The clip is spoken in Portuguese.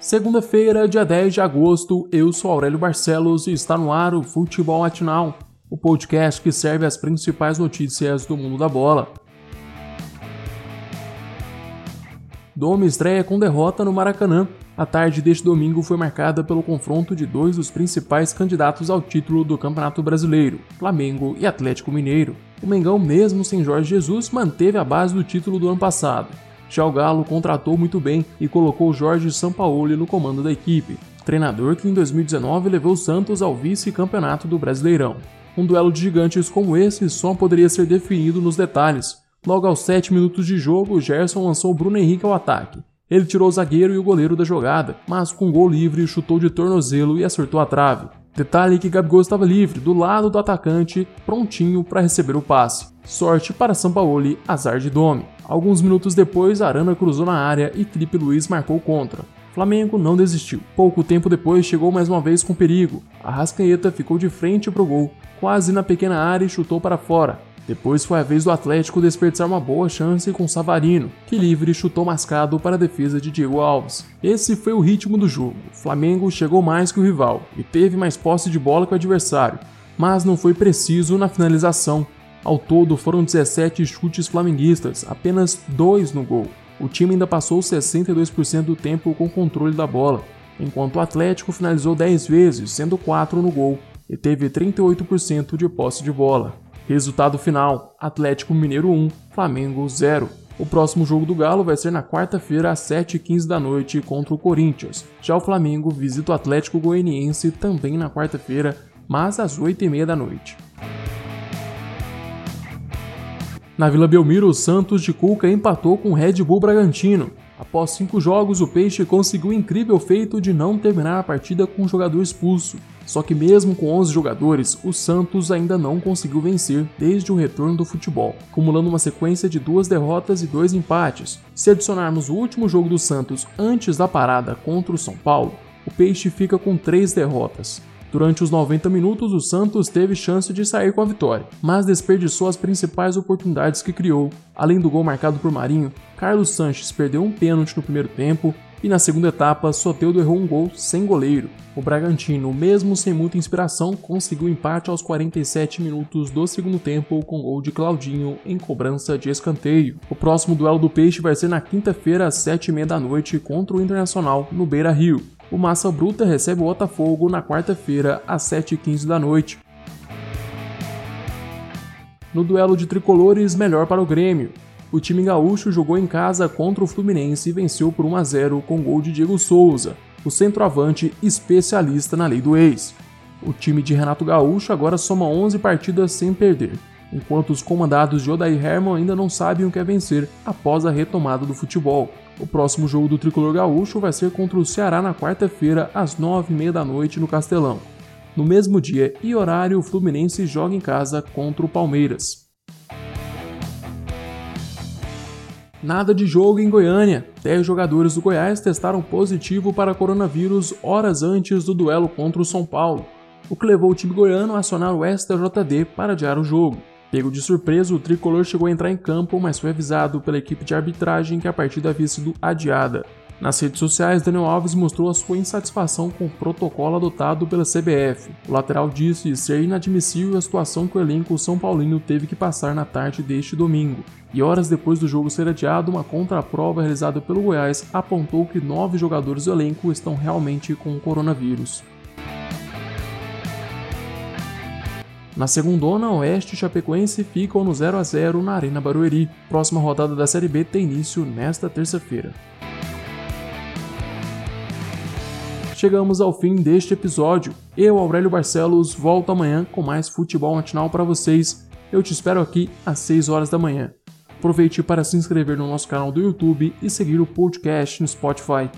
Segunda-feira, dia 10 de agosto, eu sou Aurélio Barcelos e está no ar o Futebol Matinal, o podcast que serve as principais notícias do mundo da bola. Dome estreia com derrota no Maracanã. A tarde deste domingo foi marcada pelo confronto de dois dos principais candidatos ao título do Campeonato Brasileiro, Flamengo e Atlético Mineiro. O Mengão, mesmo sem Jorge Jesus, manteve a base do título do ano passado. Já o Galo contratou muito bem e colocou Jorge Sampaoli no comando da equipe, treinador que em 2019 levou o Santos ao vice-campeonato do Brasileirão. Um duelo de gigantes como esse só poderia ser definido nos detalhes. Logo aos 7 minutos de jogo, Gerson lançou Bruno Henrique ao ataque. Ele tirou o zagueiro e o goleiro da jogada, mas com gol livre chutou de tornozelo e acertou a trave. Detalhe que Gabigol estava livre, do lado do atacante, prontinho para receber o passe. Sorte para Sampaoli, azar de Dome. Alguns minutos depois, Arana cruzou na área e Felipe Luiz marcou contra. Flamengo não desistiu. Pouco tempo depois chegou mais uma vez com perigo. A Rascaeta ficou de frente para o gol, quase na pequena área e chutou para fora. Depois foi a vez do Atlético desperdiçar uma boa chance com Savarino, que livre chutou mascado para a defesa de Diego Alves. Esse foi o ritmo do jogo. Flamengo chegou mais que o rival e teve mais posse de bola que o adversário, mas não foi preciso na finalização ao todo foram 17 chutes flamenguistas, apenas 2 no gol. O time ainda passou 62% do tempo com controle da bola, enquanto o Atlético finalizou 10 vezes, sendo 4 no gol, e teve 38% de posse de bola. Resultado final: Atlético Mineiro 1, Flamengo 0. O próximo jogo do Galo vai ser na quarta-feira às 7h15 da noite contra o Corinthians. Já o Flamengo visita o Atlético Goianiense também na quarta-feira, mas às 8h30 da noite. Na Vila Belmiro, o Santos de Cuca empatou com o Red Bull Bragantino. Após cinco jogos, o Peixe conseguiu o incrível feito de não terminar a partida com um jogador expulso. Só que mesmo com 11 jogadores, o Santos ainda não conseguiu vencer desde o retorno do futebol, acumulando uma sequência de duas derrotas e dois empates. Se adicionarmos o último jogo do Santos antes da parada contra o São Paulo, o Peixe fica com três derrotas. Durante os 90 minutos, o Santos teve chance de sair com a vitória, mas desperdiçou as principais oportunidades que criou. Além do gol marcado por Marinho, Carlos Sanches perdeu um pênalti no primeiro tempo e na segunda etapa, Soteudo errou um gol sem goleiro. O Bragantino, mesmo sem muita inspiração, conseguiu empate aos 47 minutos do segundo tempo com gol de Claudinho em cobrança de escanteio. O próximo duelo do Peixe vai ser na quinta-feira às 7h30 da noite contra o Internacional no Beira Rio o Massa Bruta recebe o Botafogo na quarta-feira, às 7h15 da noite. No duelo de tricolores, melhor para o Grêmio. O time gaúcho jogou em casa contra o Fluminense e venceu por 1 a 0 com gol de Diego Souza, o centroavante especialista na lei do ex. O time de Renato Gaúcho agora soma 11 partidas sem perder, enquanto os comandados de Odair Herman ainda não sabem o que é vencer após a retomada do futebol. O próximo jogo do tricolor gaúcho vai ser contra o Ceará na quarta-feira, às 9h30 da noite no Castelão. No mesmo dia e horário, o Fluminense joga em casa contra o Palmeiras. Nada de jogo em Goiânia. 10 jogadores do Goiás testaram positivo para coronavírus horas antes do duelo contra o São Paulo, o que levou o time goiano a acionar o STJD para adiar o jogo. Pego de surpresa, o tricolor chegou a entrar em campo, mas foi avisado pela equipe de arbitragem que a partida havia sido adiada. Nas redes sociais, Daniel Alves mostrou a sua insatisfação com o protocolo adotado pela CBF. O lateral disse ser inadmissível a situação que o elenco São Paulino teve que passar na tarde deste domingo. E horas depois do jogo ser adiado, uma contraprova realizada pelo Goiás apontou que nove jogadores do elenco estão realmente com o coronavírus. Na segundona, Oeste Chapecoense ficam no 0 a 0 na Arena Barueri. Próxima rodada da Série B tem início nesta terça-feira. Chegamos ao fim deste episódio. Eu, Aurélio Barcelos, volto amanhã com mais futebol matinal para vocês. Eu te espero aqui às 6 horas da manhã. Aproveite para se inscrever no nosso canal do YouTube e seguir o podcast no Spotify.